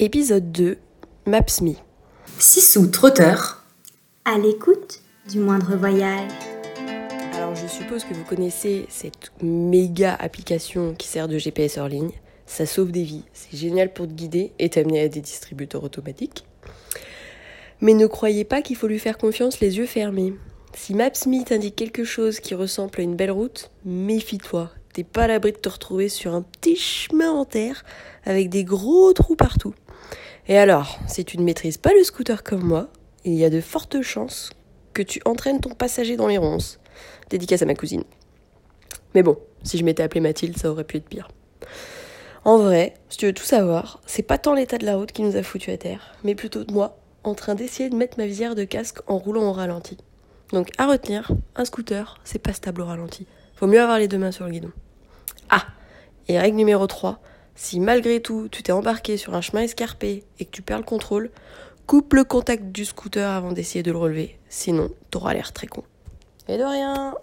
Épisode 2 Maps.me Sissou trotteur. À l'écoute du moindre voyage. Alors je suppose que vous connaissez cette méga application qui sert de GPS hors ligne. Ça sauve des vies, c'est génial pour te guider et t'amener à des distributeurs automatiques. Mais ne croyez pas qu'il faut lui faire confiance les yeux fermés. Si Maps.me t'indique quelque chose qui ressemble à une belle route, méfie-toi. T'es pas à l'abri de te retrouver sur un petit chemin en terre avec des gros trous partout. Et alors, si tu ne maîtrises pas le scooter comme moi, il y a de fortes chances que tu entraînes ton passager dans les ronces. Dédicace à ma cousine. Mais bon, si je m'étais appelée Mathilde, ça aurait pu être pire. En vrai, si tu veux tout savoir, c'est pas tant l'état de la route qui nous a foutu à terre, mais plutôt moi, en train d'essayer de mettre ma visière de casque en roulant au ralenti. Donc à retenir, un scooter, c'est pas stable au ralenti. Faut mieux avoir les deux mains sur le guidon. Ah Et règle numéro 3, si malgré tout tu t'es embarqué sur un chemin escarpé et que tu perds le contrôle, coupe le contact du scooter avant d'essayer de le relever, sinon t'auras l'air très con. Et de rien